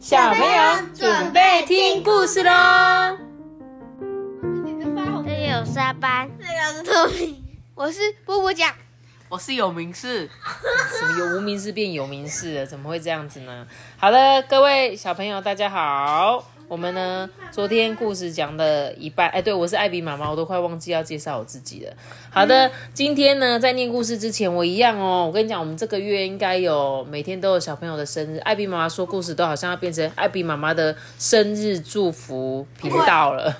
小朋友准备听故事喽！这里有沙班，这个是透明。我是波波酱，我是有名氏，什么有无名氏变有名氏了？怎么会这样子呢？好了，各位小朋友，大家好。我们呢，昨天故事讲的一半，哎，对我是艾比妈妈，我都快忘记要介绍我自己了。好的，今天呢，在念故事之前，我一样哦，我跟你讲，我们这个月应该有每天都有小朋友的生日，艾比妈妈说故事都好像要变成艾比妈妈的生日祝福频道了，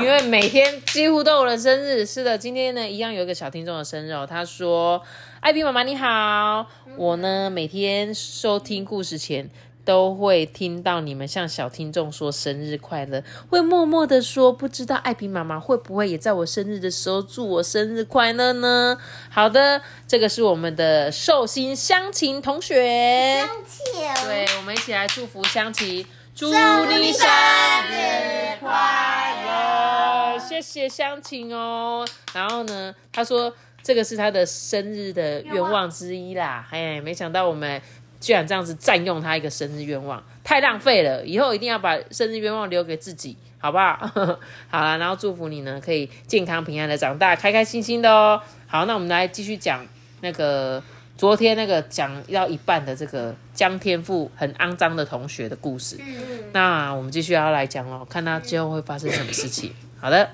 因为每天几乎都有人生日。是的，今天呢，一样有一个小听众的生日哦，他说：“艾比妈妈你好，我呢每天收听故事前。”都会听到你们向小听众说生日快乐，会默默的说，不知道艾比妈妈会不会也在我生日的时候祝我生日快乐呢？好的，这个是我们的寿星香琴同学，香琴，对，我们一起来祝福香琴，祝你生日快乐，谢谢香琴哦。然后呢，他说这个是他的生日的愿望之一啦，哎，没想到我们。居然这样子占用他一个生日愿望，太浪费了！以后一定要把生日愿望留给自己，好不好？好了，然后祝福你呢，可以健康平安的长大，开开心心的哦。好，那我们来继续讲那个昨天那个讲到一半的这个江天赋很肮脏的同学的故事。那我们继续要来讲哦，看他之后会发生什么事情。好的，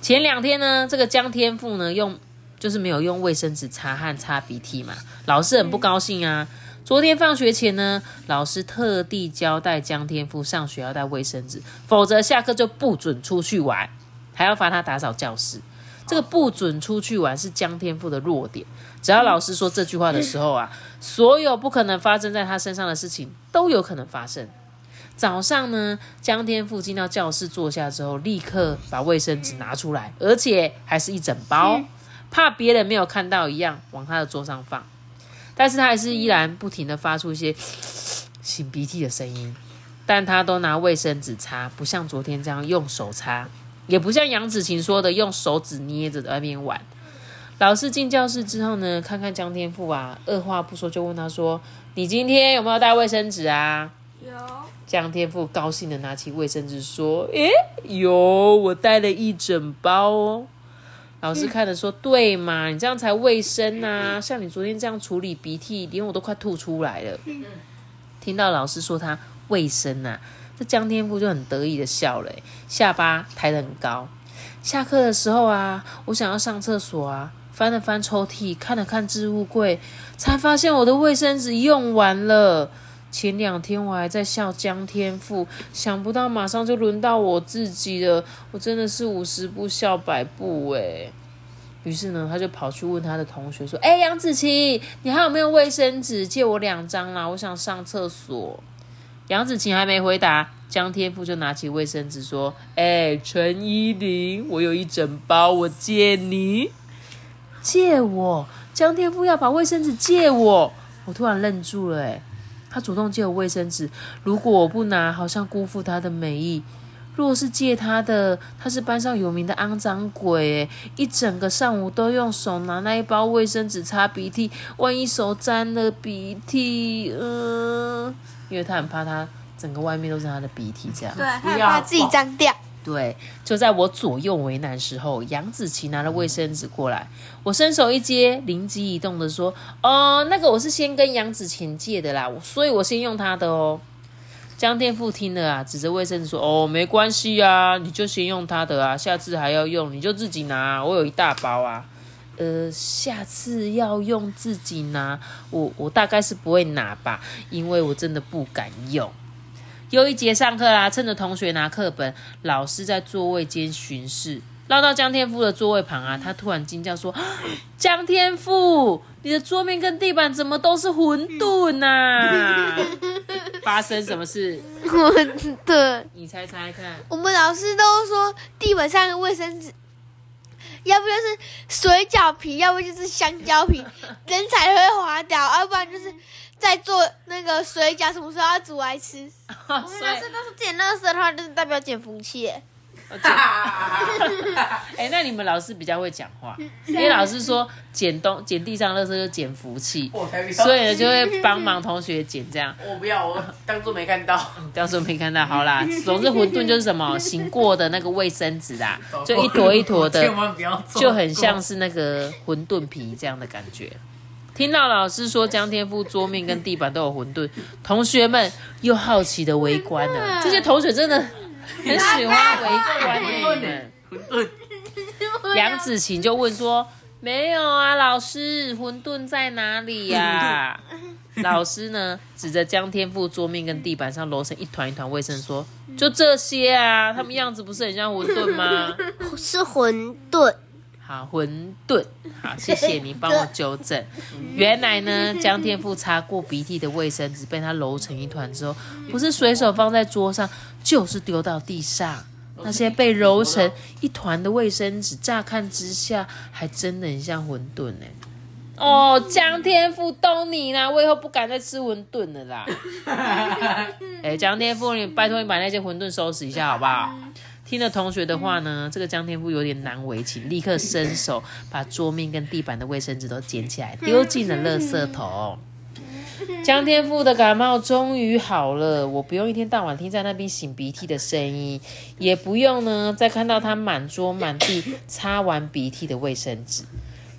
前两天呢，这个江天赋呢用。就是没有用卫生纸擦汗擦鼻涕嘛，老师很不高兴啊。昨天放学前呢，老师特地交代江天赋上学要带卫生纸，否则下课就不准出去玩，还要罚他打扫教室。这个不准出去玩是江天赋的弱点，只要老师说这句话的时候啊，所有不可能发生在他身上的事情都有可能发生。早上呢，江天赋进到教室坐下之后，立刻把卫生纸拿出来，而且还是一整包。怕别人没有看到一样，往他的桌上放，但是他还是依然不停的发出一些擤鼻涕的声音，但他都拿卫生纸擦，不像昨天这样用手擦，也不像杨子晴说的用手指捏着在那边玩。老师进教室之后呢，看看江天赋啊，二话不说就问他说：“你今天有没有带卫生纸啊？”有。江天赋高兴的拿起卫生纸说：“诶，有，我带了一整包哦。”老师看着说：“对嘛，你这样才卫生呐！像你昨天这样处理鼻涕，连我都快吐出来了。”听到老师说他卫生呐，这江天赋就很得意的笑了，下巴抬得很高。下课的时候啊，我想要上厕所啊，翻了翻抽屉，看了看置物柜，才发现我的卫生纸用完了。前两天我还在笑江天赋，想不到马上就轮到我自己了，我真的是五十步笑百步诶。于是呢，他就跑去问他的同学说：“哎，杨子晴，你还有没有卫生纸？借我两张啦，我想上厕所。”杨子晴还没回答，江天赋就拿起卫生纸说：“哎，陈依林，我有一整包，我借你。借我？江天赋要把卫生纸借我？我突然愣住了，哎。”他主动借我卫生纸，如果我不拿，好像辜负他的美意；若是借他的，他是班上有名的肮脏鬼，一整个上午都用手拿那一包卫生纸擦鼻涕，万一手沾了鼻涕，嗯，因为他很怕他整个外面都是他的鼻涕，这样，对，他怕自己脏掉。对，就在我左右为难时候，杨子琪拿了卫生纸过来，我伸手一接，灵机一动的说：“哦，那个我是先跟杨子晴借的啦，所以我先用他的哦。”江天富听了啊，指着卫生纸说：“哦，没关系啊，你就先用他的啊，下次还要用你就自己拿，我有一大包啊。”呃，下次要用自己拿，我我大概是不会拿吧，因为我真的不敢用。又一节上课啦，趁着同学拿课本，老师在座位间巡视，绕到江天赋的座位旁啊，他突然惊叫说：“ 江天赋，你的桌面跟地板怎么都是馄饨呐？发生什么事？馄饨，你猜猜看。我们老师都说地板上的卫生纸，要不就是水饺皮，要不就是香蕉皮，人才会滑掉，要不然就是。”在做那个水饺，什么时候要煮来吃？我们老师都是捡垃圾的话，就是代表捡福气。哎、那你们老师比较会讲话，因为老师说捡东捡地上垃圾就捡福气，所以呢就会帮忙同学捡这样。我不要，我当做没看到。到时候没看到，好啦。总之馄饨就是什么 醒过的那个卫生纸啦，就一坨一坨的千，万不要就很像是那个馄饨皮这样的感觉。听到老师说江天赋桌面跟地板都有馄饨，同学们又好奇的围观了。这些同学真的很喜欢围观馄饨呢呢。馄饨，杨子晴就问说：“没有啊，老师，馄饨在哪里呀、老师呢，指着江天赋桌面跟地板上揉成一团一团卫生说：“就这些啊，他们样子不是很像馄饨吗？” 是馄饨。好，馄饨。好，谢谢你帮我纠正。原来呢，江天赋擦过鼻涕的卫生纸被他揉成一团之后，不是随手放在桌上，就是丢到地上。那些被揉成一团的卫生纸，乍看之下还真的很像馄饨呢。哦，江天赋懂你啦，我以后不敢再吃馄饨了啦。哎，江天赋，你拜托你把那些馄饨收拾一下好不好？听了同学的话呢，这个江天赋有点难为情，立刻伸手把桌面跟地板的卫生纸都捡起来，丢进了垃圾桶。江天赋的感冒终于好了，我不用一天到晚听在那边擤鼻涕的声音，也不用呢再看到他满桌满地擦完鼻涕的卫生纸。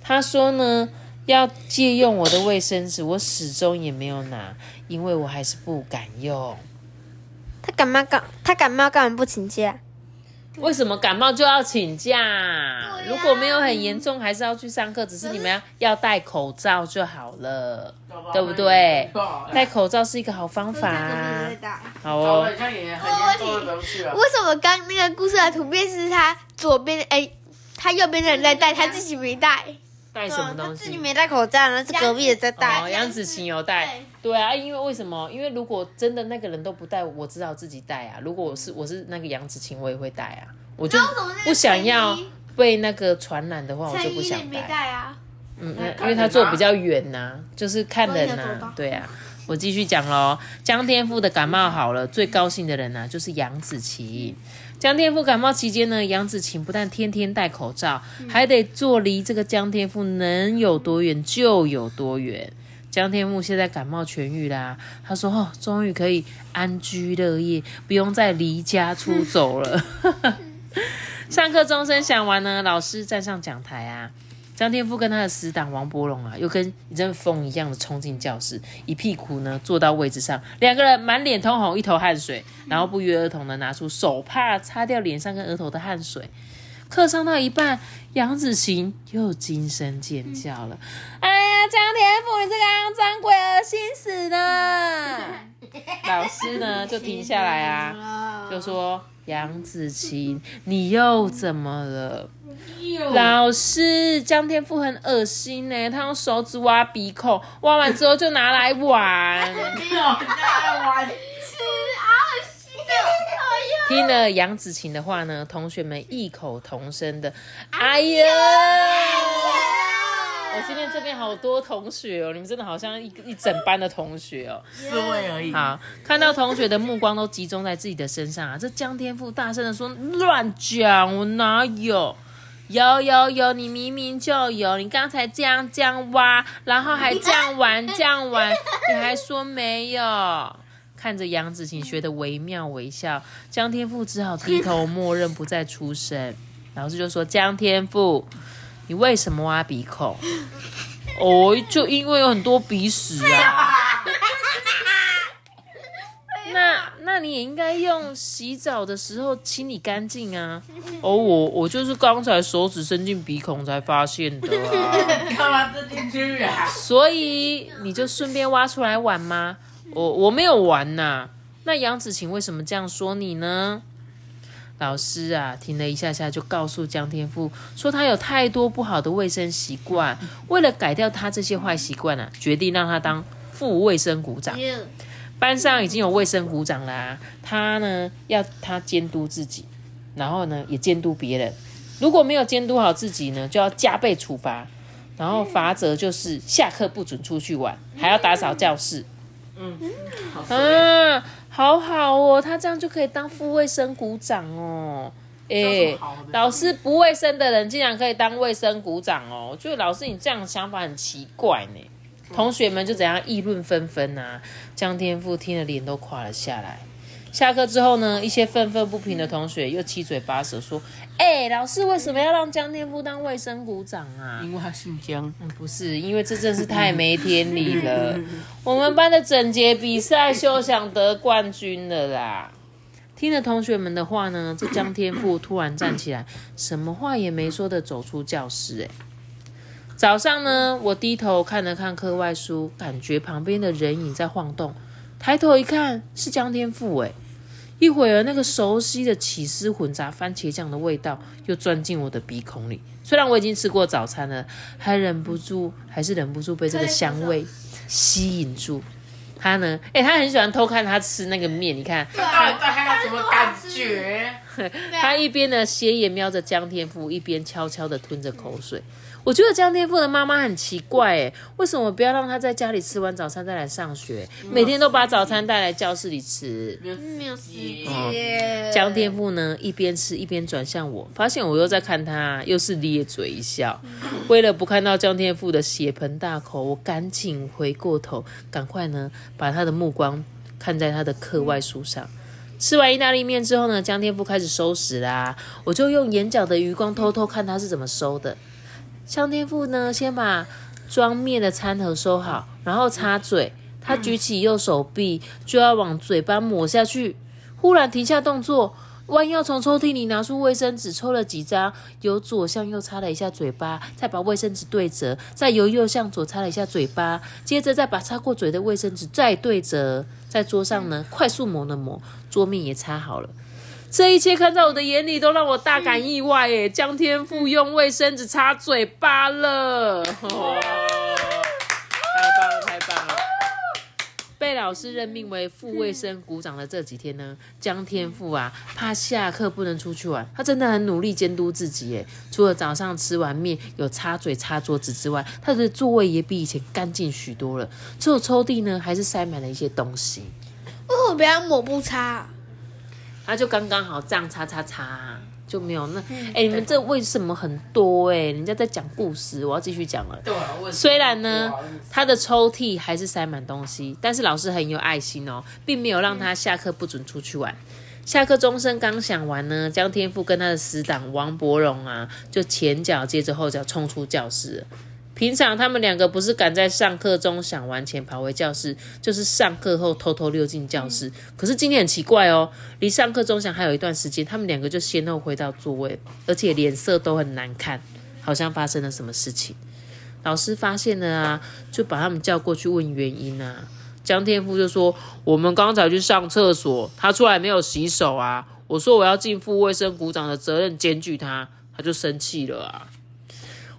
他说呢，要借用我的卫生纸，我始终也没有拿，因为我还是不敢用。他感冒干他感冒干嘛不请假？为什么感冒就要请假？如果没有很严重，还是要去上课，只是你们要要戴口罩就好了，对不对？戴口罩是一个好方法、啊。好哦。为什么刚那个故事的图片是他左边哎，他右边的人在戴，他自己没戴？戴什么东西？自己没戴口罩，那是隔壁的在哦，戴。杨紫晴有戴。对啊，因为为什么？因为如果真的那个人都不戴，我只好自己戴啊。如果我是我是那个杨子晴，我也会戴啊。我就不想要被那个传染的话，我就不想戴。戴啊。嗯，那因为他坐比较远呐、就是看人呐、对啊。我继续讲喽，江天赋的感冒好了，最高兴的人呢、就是杨子晴。江天赋感冒期间呢，杨子晴不但天天戴口罩，还得坐离这个江天赋能有多远就有多远。江天赋现在感冒痊愈啦，他说：“哦，终于可以安居乐业，不用再离家出走了。”上课钟声响完呢，老师站上讲台啊，张天赋跟他的死党王伯龙啊，又跟一阵风一样的冲进教室，一屁股呢坐到位置上，两个人满脸通红，一头汗水，然后不约而同的拿出手帕擦掉脸上跟额头的汗水。课上到一半，杨子晴又惊声尖叫了：“哎呀，张天赋，你这个肮脏鬼，恶心死了！”老师呢就停下来啊，就说：“杨子晴，你又怎么了？”老师，江天赋很恶心呢，他用手指挖鼻孔，挖完之后就拿来玩。没有在玩，听了杨子晴的话呢，同学们异口同声的：“哎呀！”我今天这边好多同学哦，你们真的好像一一整班的同学哦。四位而已。好，看到同学的目光都集中在自己的身上啊，这江天赋大声的说：“乱讲，我哪有？有有有，你明明就有，你刚才这样这样挖，然后还这样玩这样玩，你还说没有？”看着杨子晴学的惟妙惟肖，江天赋只好低头默认不再出声。老师就说：“江天赋，你为什么挖鼻孔？”哦，就因为有很多鼻屎啊。那那你也应该用洗澡的时候清理干净啊。哦，我我就是刚才手指伸进鼻孔才发现的啊。干嘛伸进去啊？所以你就顺便挖出来玩吗？我我没有玩呐、那杨子晴为什么这样说你呢？老师啊，停了一下下，就告诉江天赋说，他有太多不好的卫生习惯，为了改掉他这些坏习惯啊，决定让他当副卫生股长。班上已经有卫生股长啦、他呢要他监督自己，然后呢也监督别人。如果没有监督好自己呢，就要加倍处罚。然后罚则就是下课不准出去玩，还要打扫教室。嗯，好啊，好好哦，他这样就可以当副卫生股长哦。哎、老师不卫生的人竟然可以当卫生股长哦！我觉得老师你这样的想法很奇怪呢。同学们就怎样议论纷纷啊。江天赋听得脸都垮了下来。下课之后呢，一些愤愤不平的同学又七嘴八舌说：“哎、老师为什么要让江天赋当卫生股长啊？”因为他姓江，嗯，不是，因为这真是太没天理了。我们班的整洁比赛休想得冠军了啦。听了同学们的话呢，这江天赋突然站起来，什么话也没说的走出教室。哎，早上呢，我低头看了看课外书，感觉旁边的人影在晃动，抬头一看是江天赋。哎，一会儿那个熟悉的起司混杂番茄酱的味道又钻进我的鼻孔里。虽然我已经吃过早餐了，还忍不住，还是忍不住被这个香味吸引住。他呢，哎、他很喜欢偷看他吃那个面，你看，到底对他有什么感觉？他一边呢斜眼瞄着江天赋，一边悄悄的吞着口水。我觉得江天赋的妈妈很奇怪，哎，为什么不要让他在家里吃完早餐再来上学？每天都把早餐带来教室里吃。没有时哦间。江天赋呢一边吃一边转向我，发现我又在看他，又是咧嘴一笑。为了不看到江天赋的血盆大口，我赶紧回过头，赶快呢把他的目光看在他的课外书上。吃完意大利面之后呢，江天赋开始收拾啦，我就用眼角的余光偷偷看他是怎么收的。向天赋呢，先把装面的餐盒收好，然后擦嘴。他举起右手臂就要往嘴巴抹下去，忽然停下动作，弯腰从抽屉里拿出卫生纸，抽了几张，由左向右擦了一下嘴巴，再把卫生纸对折，再由右向左擦了一下嘴巴，接着再把擦过嘴的卫生纸再对折，在桌上呢快速抹了抹，桌面也擦好了。这一切看在我的眼里，都让我大感意外耶！江天赋用卫生纸擦嘴巴了，哦太棒了，太棒了！被老师任命为副卫生股长的这几天呢，江天赋啊，怕下课不能出去玩，他真的很努力监督自己耶。除了早上吃完面有擦嘴、擦桌子之外，他的座位也比以前干净许多了。只有抽屉呢，还是塞满了一些东西。为什么不要抹布擦？他就刚刚好这样擦擦擦，就没有那哎、你们这为什么很多哎、人家在讲故事，我要继续讲了。对虽然呢，他的抽屉还是塞满东西，但是老师很有爱心哦，并没有让他下课不准出去玩。下课钟声刚响完呢，江天赋跟他的死党王伯荣啊，就前脚接着后脚冲出教室了。平常他们两个不是赶在上课钟响完前跑回教室，就是上课后偷偷溜进教室。可是今天很奇怪哦，离上课钟响还有一段时间，他们两个就先后回到座位，而且脸色都很难看，好像发生了什么事情。老师发现了啊，就把他们叫过去问原因啊。江天赋就说：“我们刚才去上厕所，他出来没有洗手啊。我说我要尽副卫生股长的责任，检举他，他就生气了啊。”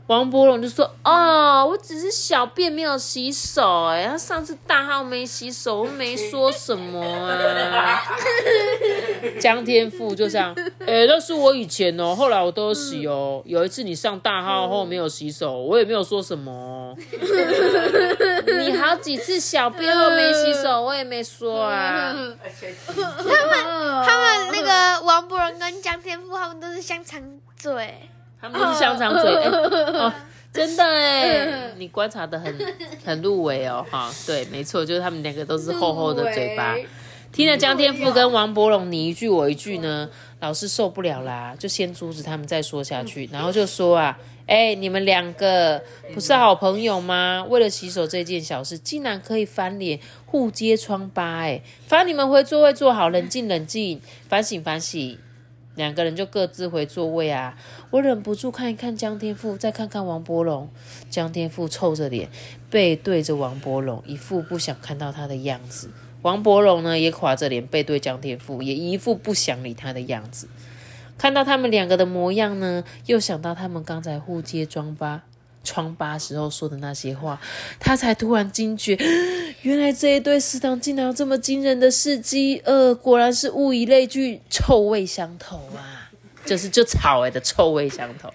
王伯龙就说：“哦，我只是小便没有洗手、哎，他上次大号没洗手，我没说什么啊。”江天赋就这样，哎、那是我以前哦，后来我都有洗哦。有一次你上大号后没有洗手，我也没有说什么哦。你好几次小便后没洗手，我也没说啊。他们他们那个王伯荣跟江天赋，他们都是香肠嘴。他们都是香肠嘴，哎、哦，真的哎，你观察的很很入围哦，哈，对，没错，就是他们两个都是厚厚的嘴巴。听了江天赋跟王伯龙你一句我一句呢，老师受不了啦，就先阻止他们再说下去，然后就说啊，哎、你们两个不是好朋友吗？为了洗手这件小事，竟然可以翻脸互揭疮疤，哎，罚你们回座位坐好，冷静冷静，反省反省。两个人就各自回座位啊。我忍不住看一看江天赋，再看看王伯龙。江天赋臭着脸，背对着王伯龙，一副不想看到他的样子。王伯龙呢，也垮着脸背对江天赋，也一副不想理他的样子。看到他们两个的模样呢，又想到他们刚才互揭疮疤、疮疤时候说的那些话，他才突然惊觉，原来这一对死党竟然有这么惊人的事迹。呃，果然是物以类聚，臭味相投啊！就是就草哎的臭味相投。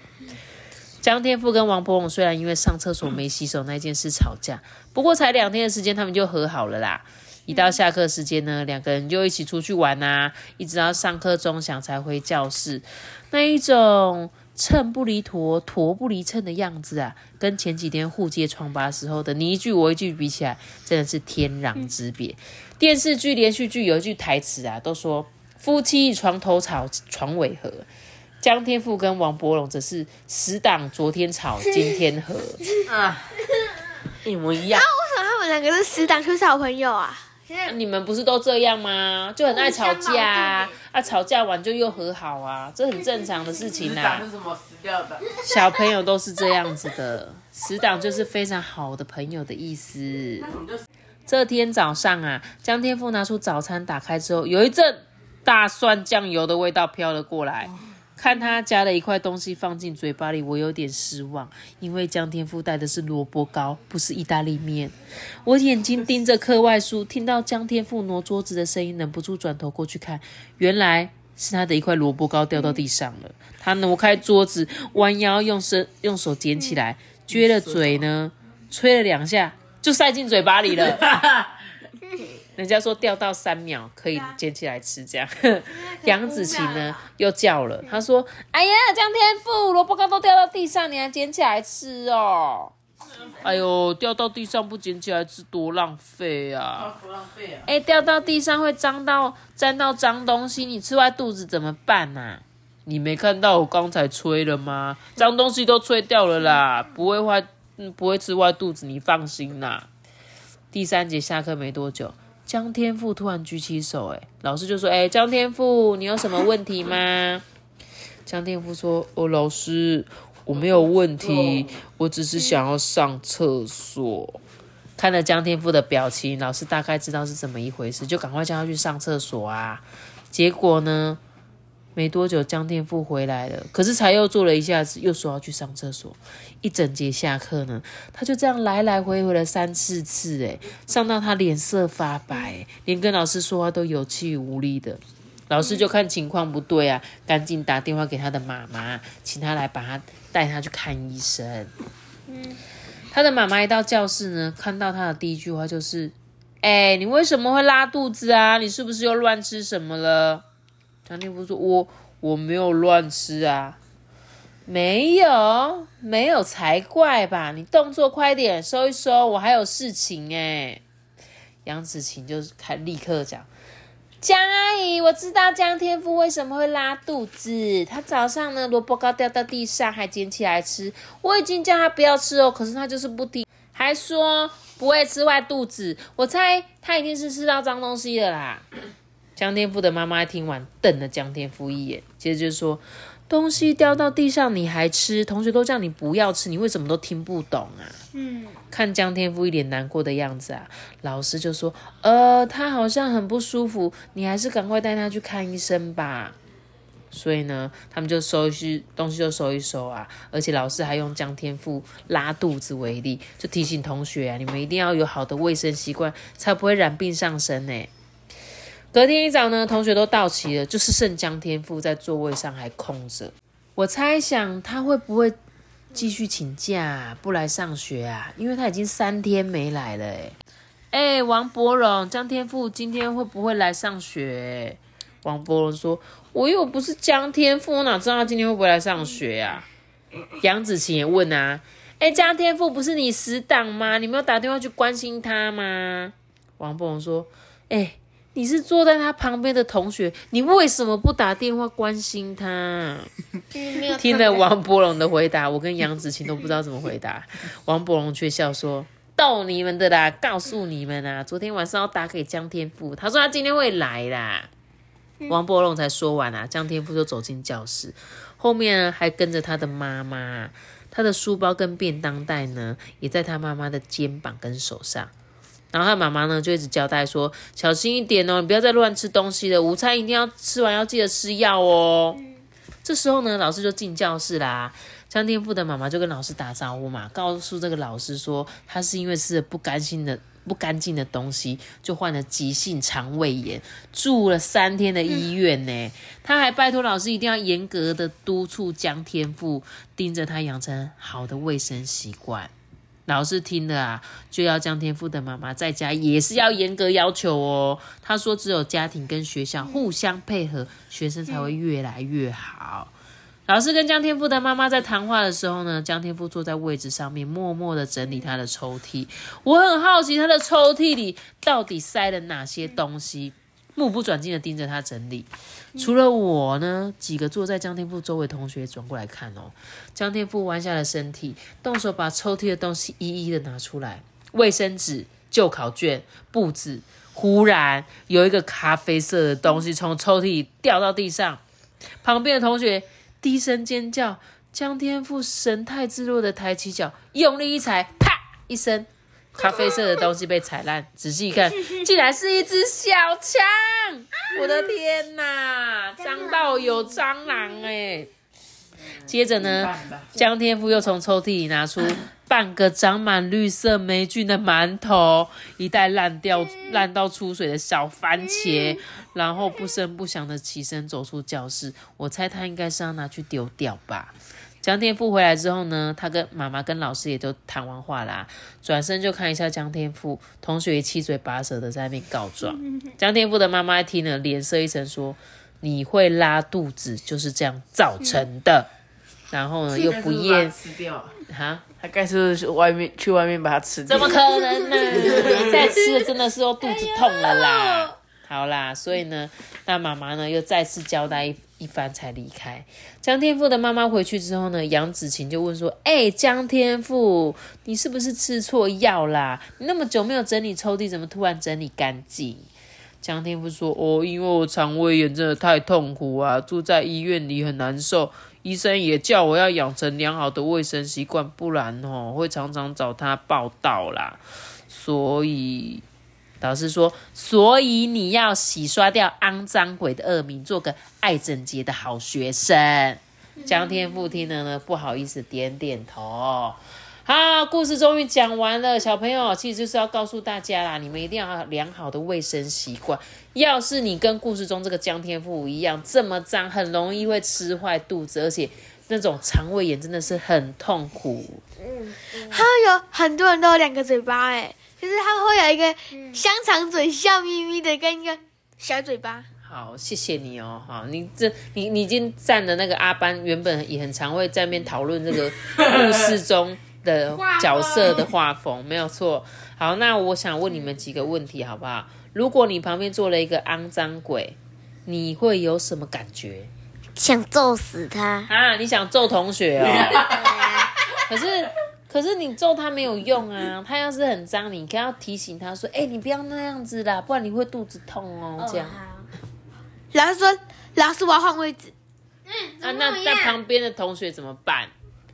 江天赋跟王伯龙虽然因为上厕所没洗手那件事吵架，不过才两天的时间，他们就和好了啦。一到下课时间呢，两个人就一起出去玩啊，一直到上课钟响才回教室。那一种秤不离砣，砣不离秤的样子啊，跟前几天互揭疮疤时候的你一句我一句比起来，真的是天壤之别。电视剧、连续剧有一句台词啊，都说夫妻床头吵，床尾和。江天赋跟王伯荣则是死党，昨天吵，今天和。啊，一模一样。为什么他们两个是死党却是好朋友啊？现在你们不是都这样吗？就很爱吵架啊，啊，吵架完就又和好啊，这很正常的事情啦、是什么死掉的？小朋友都是这样子的，死党就是非常好的朋友的意思。这天早上啊，江天富拿出早餐，打开之后，有一阵大蒜酱油的味道飘了过来。看他夹了一块东西放进嘴巴里，我有点失望，因为江天赋带的是萝卜糕，不是意大利面。我眼睛盯着课外书，听到江天赋挪桌子的声音，忍不住转头过去看，原来是他的一块萝卜糕掉到地上了。他挪开桌子，弯腰用身用手捡起来，撅了嘴呢，吹了两下，就塞进嘴巴里了。人家说掉到三秒可以捡起来吃，这样。杨子晴呢又叫了，她说：“哎呀，江天赋，萝卜糕都掉到地上，你还捡起来吃哦？哎呦，掉到地上不捡起来吃多浪费啊！多浪费啊！哎，掉到地上会脏到沾到脏东西，你吃坏肚子怎么办呐、你没看到我刚才吹了吗？脏东西都吹掉了啦，不会坏，嗯，不会吃坏肚子，你放心啦。第三节下课没多久，江天赋突然举起手，哎，老师就说：“哎，江天赋，你有什么问题吗？” 江天赋说：“哦，老师，我没有问题，我只是想要上厕所。”看了江天赋的表情，老师大概知道是怎么一回事，就赶快叫他去上厕所啊。结果呢，没多久江天赋回来了，可是才又坐了一下子，又说要去上厕所。一整节下课呢，他就这样来来回回了三四次，哎，上到他脸色发白，连跟老师说话都有气无力的。老师就看情况不对啊，赶紧打电话给他的妈妈，请他来把他带他去看医生。嗯他的妈妈一到教室呢，看到他的第一句话就是：“哎、你为什么会拉肚子啊？你是不是又乱吃什么了？”张天赋说：“我我没有乱吃啊。”没有，没有才怪吧！你动作快点，收一收，我还有事情哎。杨子晴就是开立刻讲，江阿姨，我知道江天赋为什么会拉肚子。他早上呢，萝卜糕掉到地上，还捡起来吃。我已经叫他不要吃哦，可是他就是不听，还说不会吃坏肚子。我猜他一定是吃到脏东西了啦。江天赋的妈妈听完，瞪了江天赋一眼，接着就说：“东西掉到地上你还吃？同学都叫你不要吃，你为什么都听不懂啊？”嗯，看江天赋一脸难过的样子啊，老师就说：“呃，他好像很不舒服，你还是赶快带他去看医生吧。”所以呢，他们就收一些东西就收一收啊，而且老师还用江天赋拉肚子为例，就提醒同学啊，你们一定要有好的卫生习惯，才不会染病上身呢。隔天一早呢，同学都到齐了，就是剩江天赋在座位上还空着。我猜想他会不会继续请假不来上学啊？因为他已经三天没来了哎。王伯荣，江天赋今天会不会来上学？王伯荣说：“我又不是江天赋，我哪知道他今天会不会来上学啊、杨子晴也问啊：“哎，江天赋不是你死党吗？你没有打电话去关心他吗？”王伯荣说：“哎，你是坐在他旁边的同学，你为什么不打电话关心他？”听了王伯龙的回答，我跟杨子晴都不知道怎么回答。王伯龙却笑说：“逗你们的啦，告诉你们啊，昨天晚上要打给江天赋，他说他今天会来啦。”王伯龙才说完啊，江天赋就走进教室，后面呢还跟着他的妈妈，他的书包跟便当袋呢也在他妈妈的肩膀跟手上。然后他妈妈呢就一直交代说：“小心一点哦，你不要再乱吃东西了，午餐一定要吃完要记得吃药哦。”这时候呢，老师就进教室啦。江天赋的妈妈就跟老师打招呼嘛，告诉这个老师说，他是因为吃了不干净的、不干净的东西，就患了急性肠胃炎，住了三天的医院呢。他还拜托老师一定要严格的督促江天赋，盯着他养成好的卫生习惯。老师听了啊，就要江天赋的妈妈在家也是要严格要求哦。他说，只有家庭跟学校互相配合，学生才会越来越好。老师跟江天赋的妈妈在谈话的时候呢，江天赋坐在位置上面，默默的整理他的抽屉。我很好奇他的抽屉里到底塞了哪些东西，目不转睛的盯着他整理。除了我呢，几个坐在江天赋周围同学转过来看哦。江天赋弯下了身体，动手把抽屉的东西一一的拿出来，卫生纸、旧考卷、布子。忽然有一个咖啡色的东西从抽屉掉到地上，旁边的同学。低声尖叫，江天赋神态自若的抬起脚，用力一踩，啪一声，咖啡色的东西被踩烂。仔细一看，竟然是一只小强！我的天哪，脏到有蟑螂哎！接着呢，江天赋又从抽屉里拿出半个长满绿色霉菌的馒头，一袋烂掉、烂到出水的小番茄。然后不声不响的起身走出教室，我猜他应该是要拿去丢掉吧。江天赋回来之后呢，他跟妈妈跟老师也都谈完话啦，转身就看一下江天赋，同学七嘴八舌的在那边告状。江天赋的妈妈一听了，脸色一沉，说：“你会拉肚子就是这样造成的。”然后呢，又不厌吃掉 哈，他该是外面去外面把它吃掉，怎么可能呢？再吃了真的是要肚子痛了啦。好啦，所以呢，那妈妈呢又再次交代一一番才离开。江天赋的妈妈回去之后呢，杨子晴就问说：“哎，江天赋，你是不是吃错药啦？你那么久没有整理抽屉，怎么突然整理干净？”江天赋说：“哦，因为我肠胃炎真的太痛苦啊，住在医院里很难受，医生也叫我要养成良好的卫生习惯，不然哦会常常找他报道啦。所以。”老师说：“所以你要洗刷掉肮脏鬼的恶名，做个爱整洁的好学生。”江天赋听了呢，不好意思点点头。好，故事终于讲完了，小朋友，其实就是要告诉大家啦，你们一定要良好的卫生习惯。要是你跟故事中这个江天赋一样这么脏，很容易会吃坏肚子，而且那种肠胃炎真的是很痛苦。嗯，还有很多人都有两个嘴巴，哎。就是他们会有一个香肠嘴，笑眯眯的，跟一个小嘴巴。好，谢谢你哦，好，你这你你已经占了那个阿班原本也很常会在面讨论这个故事中的角色的画风，没有错。好，那我想问你们几个问题好不好？如果你旁边坐了一个肮脏鬼，你会有什么感觉？想揍死他啊！你想揍同学哦？可是。可是你揍他没有用啊！他要是很脏，你可要提醒他说：“哎，你不要那样子啦，不然你会肚子痛哦。”这样。老师说：“老师，我要换位置。”嗯，啊，那那旁边的同学怎么办？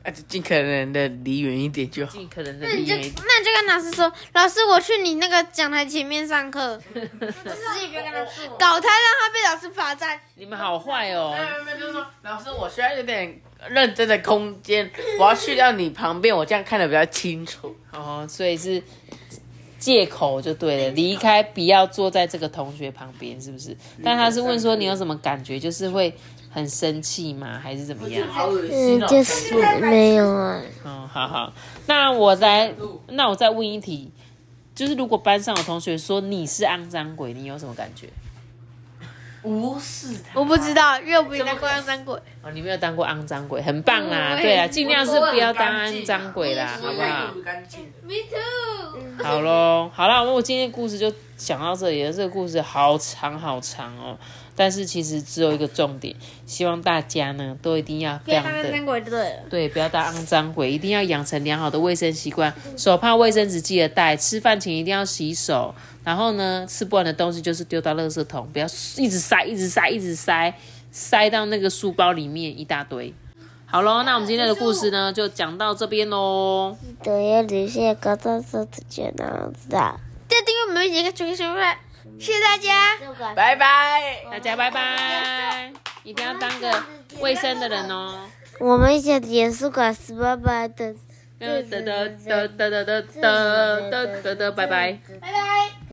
啊，就尽可能的离远一点就好。尽可能的离远。那你就跟老师说：“老师，我去你那个讲台前面上课。”自己不要跟他说。搞他让他被老师罚站。你们好坏哦！没有没有，就是说，老师，我需要有点。认真的空间，我要去到你旁边，我这样看的比较清楚。哦，所以是借口就对了，离开，不要坐在这个同学旁边，是不是？但他是问说你有什么感觉，就是会很生气吗，还是怎么样？嗯，就是没有啊。嗯，好好，那我再那我再问一题，就是如果班上有同学说你是肮脏鬼，你有什么感觉？不是，我不知道，因为我没当过肮脏鬼。哦，你没有当过肮脏鬼，很棒啊！对啊，尽量是不要当肮脏鬼啦，好不好？Me too。好喽，好了，我今天故事就讲到这里了。这个故事好长好长哦，但是其实只有一个重点，希望大家呢都一定要不要当肮脏鬼，对对，不要当肮脏鬼，一定要养成良好的卫生习惯，手帕、卫生纸记得带，吃饭前一定要洗手。然后呢，吃不完的东西就是丢到垃圾桶，不要一直塞，一直塞，一直塞，塞到那个书包里面一大堆。好喽，那我们今天的故事呢，就讲到这边喽。对要留下高到手指尖呢，知道？再订阅我们一个主持人，谢谢大家，拜拜，大家拜拜，一定要当个卫生的人哦。我们写严肃管是拜拜的，得得得得得得得得得得，拜拜，拜拜。